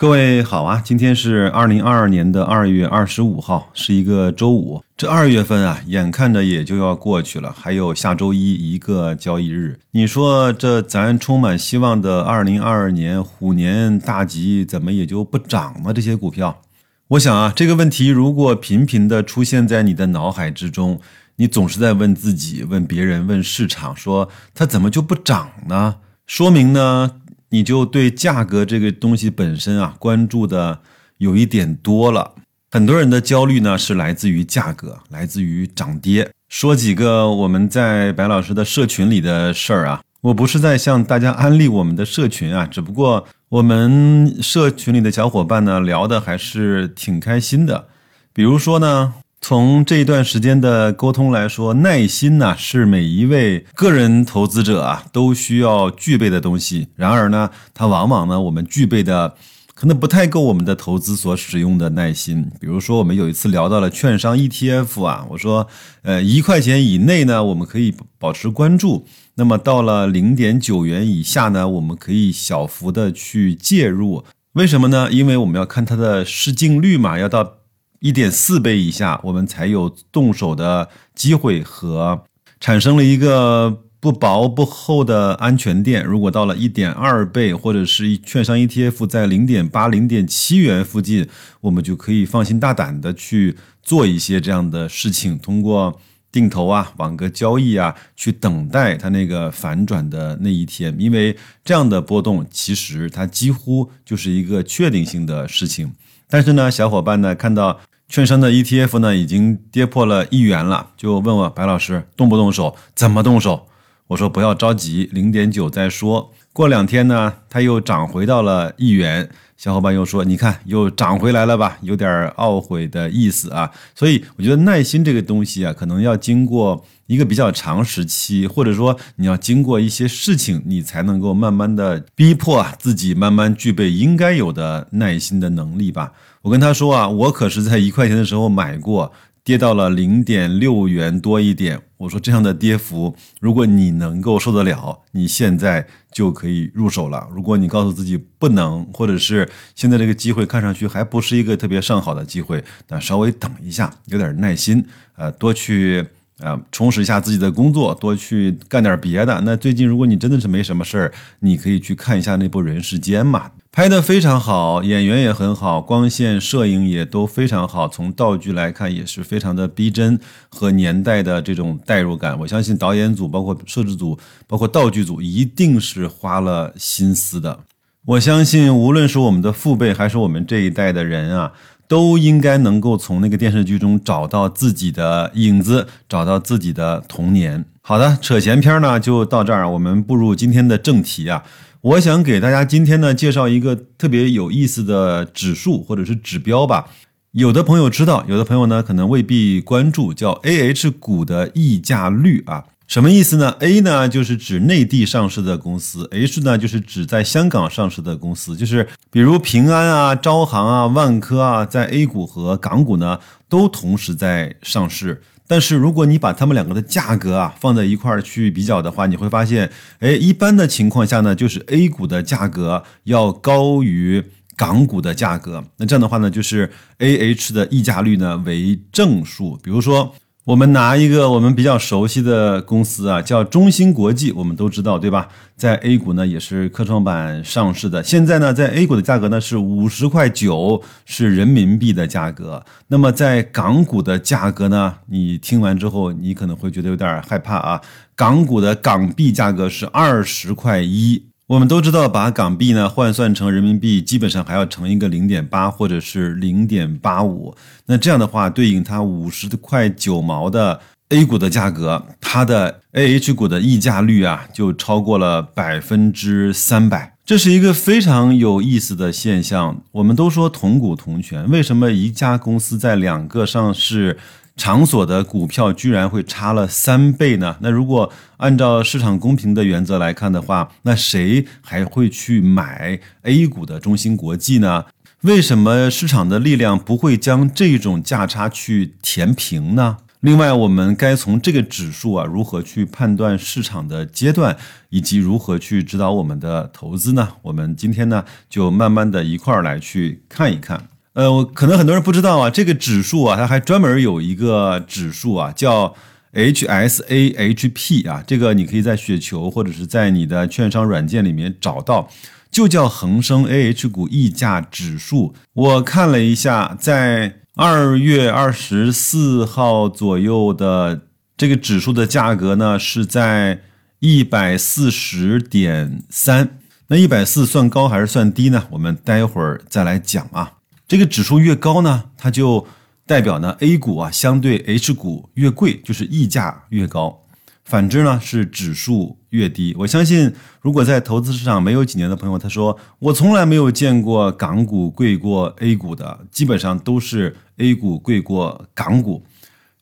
各位好啊，今天是二零二二年的二月二十五号，是一个周五。这二月份啊，眼看着也就要过去了，还有下周一一个交易日。你说这咱充满希望的二零二二年虎年大吉，怎么也就不涨呢？这些股票，我想啊，这个问题如果频频的出现在你的脑海之中，你总是在问自己、问别人、问市场，说它怎么就不涨呢？说明呢？你就对价格这个东西本身啊关注的有一点多了，很多人的焦虑呢是来自于价格，来自于涨跌。说几个我们在白老师的社群里的事儿啊，我不是在向大家安利我们的社群啊，只不过我们社群里的小伙伴呢聊的还是挺开心的。比如说呢。从这一段时间的沟通来说，耐心呢是每一位个人投资者啊都需要具备的东西。然而呢，它往往呢我们具备的可能不太够我们的投资所使用的耐心。比如说，我们有一次聊到了券商 ETF 啊，我说，呃，一块钱以内呢我们可以保持关注，那么到了零点九元以下呢，我们可以小幅的去介入。为什么呢？因为我们要看它的市净率嘛，要到。一点四倍以下，我们才有动手的机会和产生了一个不薄不厚的安全垫。如果到了一点二倍，或者是券商 ETF 在零点八、零点七元附近，我们就可以放心大胆的去做一些这样的事情，通过定投啊、网格交易啊，去等待它那个反转的那一天。因为这样的波动，其实它几乎就是一个确定性的事情。但是呢，小伙伴呢看到。券商的 ETF 呢，已经跌破了一元了，就问我白老师动不动手？怎么动手？我说不要着急，零点九再说。过两天呢，它又涨回到了一元，小伙伴又说，你看又涨回来了吧，有点懊悔的意思啊。所以我觉得耐心这个东西啊，可能要经过一个比较长时期，或者说你要经过一些事情，你才能够慢慢的逼迫自己慢慢具备应该有的耐心的能力吧。我跟他说啊，我可是在一块钱的时候买过，跌到了零点六元多一点。我说这样的跌幅，如果你能够受得了，你现在就可以入手了。如果你告诉自己不能，或者是现在这个机会看上去还不是一个特别上好的机会，那稍微等一下，有点耐心，呃，多去。啊，充实一下自己的工作，多去干点别的。那最近如果你真的是没什么事儿，你可以去看一下那部《人世间》嘛，拍的非常好，演员也很好，光线、摄影也都非常好。从道具来看，也是非常的逼真和年代的这种代入感。我相信导演组、包括摄制组、包括道具组一定是花了心思的。我相信，无论是我们的父辈，还是我们这一代的人啊。都应该能够从那个电视剧中找到自己的影子，找到自己的童年。好的，扯闲篇呢就到这儿，我们步入今天的正题啊。我想给大家今天呢介绍一个特别有意思的指数或者是指标吧。有的朋友知道，有的朋友呢可能未必关注，叫 A H 股的溢价率啊。什么意思呢？A 呢就是指内地上市的公司，H 呢就是指在香港上市的公司，就是比如平安啊、招行啊、万科啊，在 A 股和港股呢都同时在上市。但是如果你把它们两个的价格啊放在一块儿去比较的话，你会发现，哎，一般的情况下呢，就是 A 股的价格要高于港股的价格。那这样的话呢，就是 AH 的溢价率呢为正数。比如说。我们拿一个我们比较熟悉的公司啊，叫中芯国际，我们都知道对吧？在 A 股呢也是科创板上市的。现在呢，在 A 股的价格呢是五十块九，是人民币的价格。那么在港股的价格呢，你听完之后，你可能会觉得有点害怕啊。港股的港币价格是二十块一。我们都知道，把港币呢换算成人民币，基本上还要乘一个零点八或者是零点八五。那这样的话，对应它五十块九毛的 A 股的价格，它的 AH 股的溢价率啊，就超过了百分之三百。这是一个非常有意思的现象。我们都说同股同权，为什么一家公司在两个上市？场所的股票居然会差了三倍呢？那如果按照市场公平的原则来看的话，那谁还会去买 A 股的中芯国际呢？为什么市场的力量不会将这种价差去填平呢？另外，我们该从这个指数啊，如何去判断市场的阶段，以及如何去指导我们的投资呢？我们今天呢，就慢慢的一块儿来去看一看。呃，我可能很多人不知道啊，这个指数啊，它还专门有一个指数啊，叫 HSAHP 啊，这个你可以在雪球或者是在你的券商软件里面找到，就叫恒生 AH 股溢价指数。我看了一下，在二月二十四号左右的这个指数的价格呢，是在一百四十点三。那一百四算高还是算低呢？我们待会儿再来讲啊。这个指数越高呢，它就代表呢 A 股啊相对 H 股越贵，就是溢价越高。反之呢，是指数越低。我相信，如果在投资市场没有几年的朋友，他说我从来没有见过港股贵过 A 股的，基本上都是 A 股贵过港股。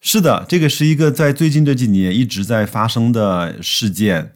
是的，这个是一个在最近这几年一直在发生的事件。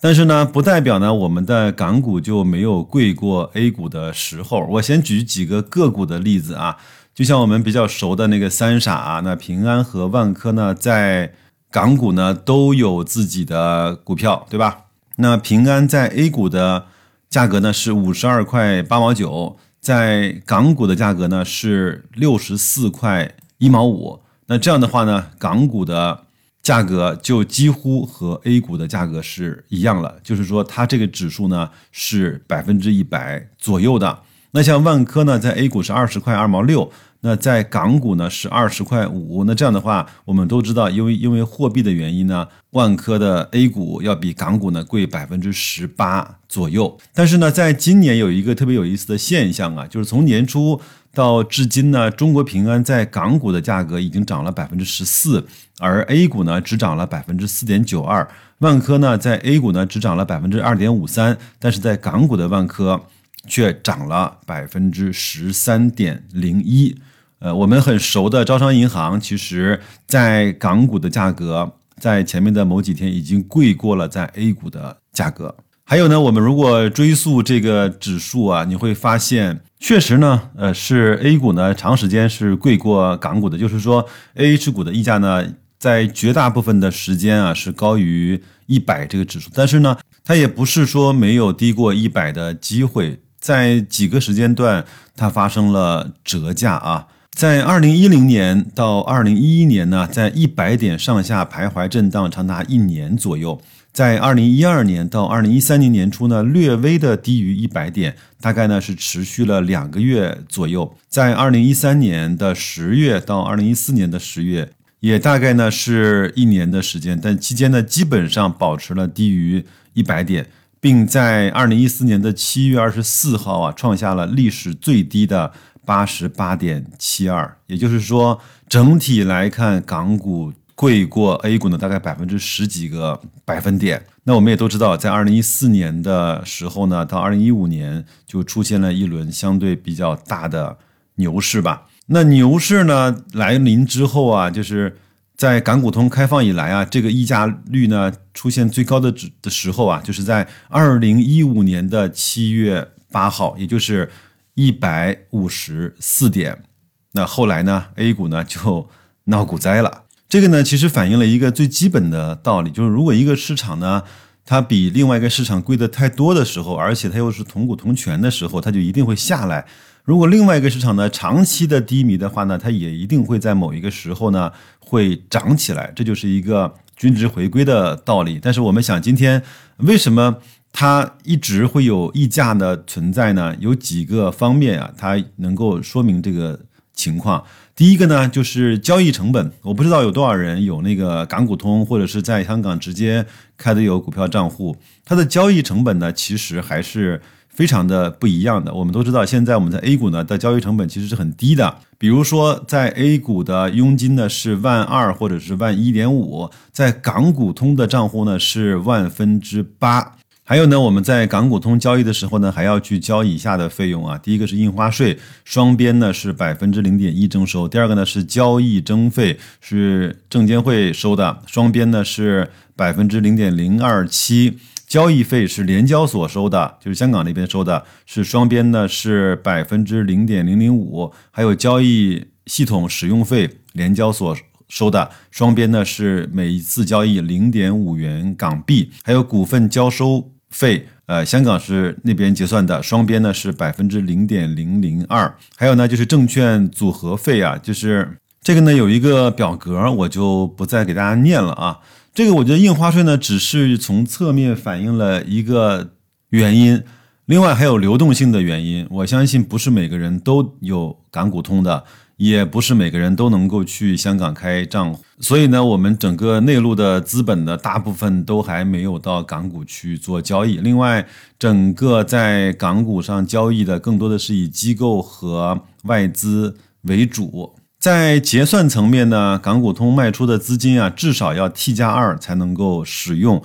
但是呢，不代表呢我们的港股就没有贵过 A 股的时候。我先举几个个股的例子啊，就像我们比较熟的那个三傻啊，那平安和万科呢，在港股呢都有自己的股票，对吧？那平安在 A 股的价格呢是五十二块八毛九，在港股的价格呢是六十四块一毛五。那这样的话呢，港股的价格就几乎和 A 股的价格是一样了，就是说它这个指数呢是百分之一百左右的。那像万科呢，在 A 股是二十块二毛六。那在港股呢是二十块五，那这样的话，我们都知道，因为因为货币的原因呢，万科的 A 股要比港股呢贵百分之十八左右。但是呢，在今年有一个特别有意思的现象啊，就是从年初到至今呢，中国平安在港股的价格已经涨了百分之十四，而 A 股呢只涨了百分之四点九二，万科呢在 A 股呢只涨了百分之二点五三，但是在港股的万科却涨了百分之十三点零一。呃，我们很熟的招商银行，其实在港股的价格，在前面的某几天已经贵过了在 A 股的价格。还有呢，我们如果追溯这个指数啊，你会发现，确实呢，呃，是 A 股呢长时间是贵过港股的，就是说 A H 股的溢价呢，在绝大部分的时间啊是高于一百这个指数，但是呢，它也不是说没有低过一百的机会，在几个时间段它发生了折价啊。在二零一零年到二零一一年呢，在一百点上下徘徊震荡长达一年左右。在二零一二年到二零一三年年初呢，略微的低于一百点，大概呢是持续了两个月左右。在二零一三年的十月到二零一四年的十月，也大概呢是一年的时间，但期间呢基本上保持了低于一百点，并在二零一四年的七月二十四号啊，创下了历史最低的。八十八点七二，也就是说，整体来看，港股贵过 A 股呢，大概百分之十几个百分点。那我们也都知道，在二零一四年的时候呢，到二零一五年就出现了一轮相对比较大的牛市吧。那牛市呢来临之后啊，就是在港股通开放以来啊，这个溢价率呢出现最高的的时候啊，就是在二零一五年的七月八号，也就是。一百五十四点，那后来呢？A 股呢就闹股灾了。这个呢，其实反映了一个最基本的道理，就是如果一个市场呢，它比另外一个市场贵的太多的时候，而且它又是同股同权的时候，它就一定会下来。如果另外一个市场呢长期的低迷的话呢，它也一定会在某一个时候呢会涨起来。这就是一个均值回归的道理。但是我们想，今天为什么？它一直会有溢价的存在呢，有几个方面啊，它能够说明这个情况。第一个呢，就是交易成本。我不知道有多少人有那个港股通，或者是在香港直接开的有股票账户，它的交易成本呢，其实还是非常的不一样的。我们都知道，现在我们在 A 股呢的交易成本其实是很低的，比如说在 A 股的佣金呢是万二或者是万一点五，在港股通的账户呢是万分之八。还有呢，我们在港股通交易的时候呢，还要去交以下的费用啊。第一个是印花税，双边呢是百分之零点一征收；第二个呢是交易征费，是证监会收的，双边呢是百分之零点零二七；交易费是联交所收的，就是香港那边收的，是双边呢是百分之零点零零五；还有交易系统使用费，联交所收的，双边呢是每一次交易零点五元港币，还有股份交收费，呃，香港是那边结算的，双边呢是百分之零点零零二，还有呢就是证券组合费啊，就是这个呢有一个表格，我就不再给大家念了啊。这个我觉得印花税呢只是从侧面反映了一个原因。另外还有流动性的原因，我相信不是每个人都有港股通的，也不是每个人都能够去香港开账户，所以呢，我们整个内陆的资本的大部分都还没有到港股去做交易。另外，整个在港股上交易的更多的是以机构和外资为主，在结算层面呢，港股通卖出的资金啊，至少要 T 加二才能够使用。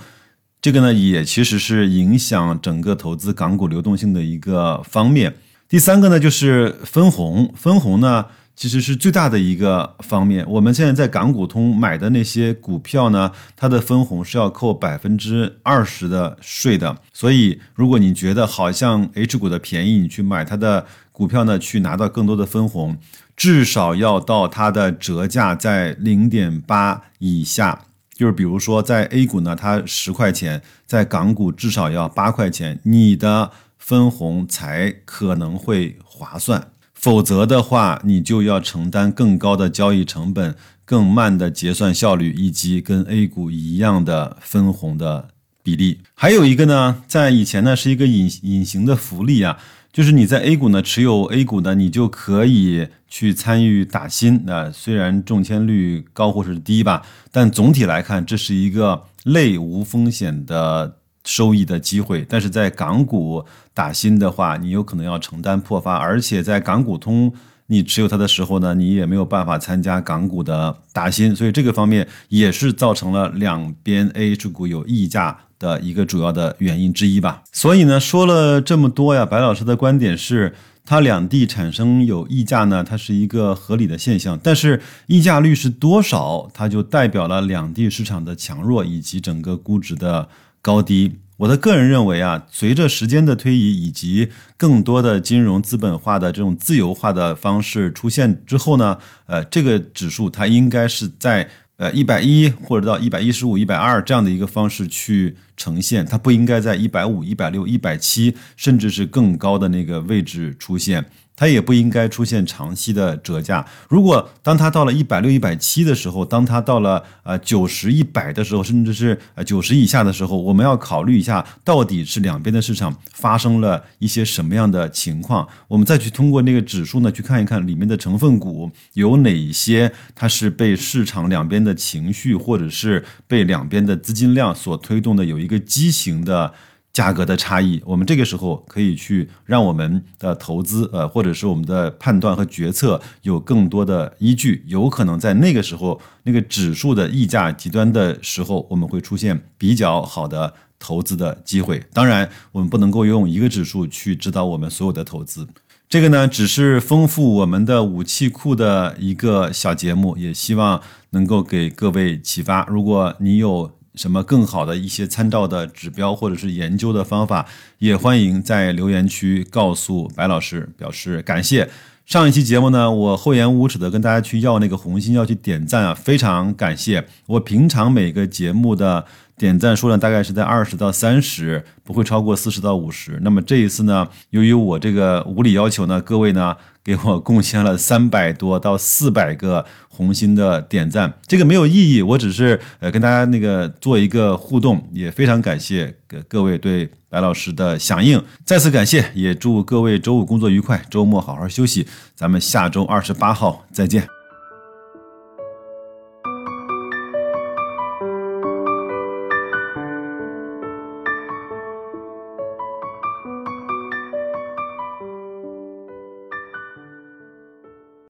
这个呢，也其实是影响整个投资港股流动性的一个方面。第三个呢，就是分红。分红呢，其实是最大的一个方面。我们现在在港股通买的那些股票呢，它的分红是要扣百分之二十的税的。所以，如果你觉得好像 H 股的便宜，你去买它的股票呢，去拿到更多的分红，至少要到它的折价在零点八以下。就是比如说，在 A 股呢，它十块钱，在港股至少要八块钱，你的分红才可能会划算，否则的话，你就要承担更高的交易成本、更慢的结算效率，以及跟 A 股一样的分红的比例。还有一个呢，在以前呢，是一个隐隐形的福利啊。就是你在 A 股呢持有 A 股呢，你就可以去参与打新。那虽然中签率高或是低吧，但总体来看，这是一个类无风险的收益的机会。但是在港股打新的话，你有可能要承担破发，而且在港股通你持有它的时候呢，你也没有办法参加港股的打新，所以这个方面也是造成了两边 A H 股有溢价。的一个主要的原因之一吧。所以呢，说了这么多呀，白老师的观点是，它两地产生有溢价呢，它是一个合理的现象。但是溢价率是多少，它就代表了两地市场的强弱以及整个估值的高低。我的个人认为啊，随着时间的推移以及更多的金融资本化的这种自由化的方式出现之后呢，呃，这个指数它应该是在。呃，一百一或者到一百一十五、一百二这样的一个方式去呈现，它不应该在一百五、一百六、一百七，甚至是更高的那个位置出现。它也不应该出现长期的折价。如果当它到了一百六、一百七的时候，当它到了呃九十、一百的时候，甚至是呃九十以下的时候，我们要考虑一下，到底是两边的市场发生了一些什么样的情况。我们再去通过那个指数呢，去看一看里面的成分股有哪些，它是被市场两边的情绪，或者是被两边的资金量所推动的，有一个畸形的。价格的差异，我们这个时候可以去让我们的投资，呃，或者是我们的判断和决策有更多的依据。有可能在那个时候，那个指数的溢价极端的时候，我们会出现比较好的投资的机会。当然，我们不能够用一个指数去指导我们所有的投资。这个呢，只是丰富我们的武器库的一个小节目，也希望能够给各位启发。如果你有，什么更好的一些参照的指标或者是研究的方法，也欢迎在留言区告诉白老师，表示感谢。上一期节目呢，我厚颜无耻的跟大家去要那个红心，要去点赞啊，非常感谢。我平常每个节目的点赞数量大概是在二十到三十，不会超过四十到五十。那么这一次呢，由于我这个无理要求呢，各位呢。给我贡献了三百多到四百个红心的点赞，这个没有意义，我只是呃跟大家那个做一个互动，也非常感谢各各位对白老师的响应，再次感谢，也祝各位周五工作愉快，周末好好休息，咱们下周二十八号再见。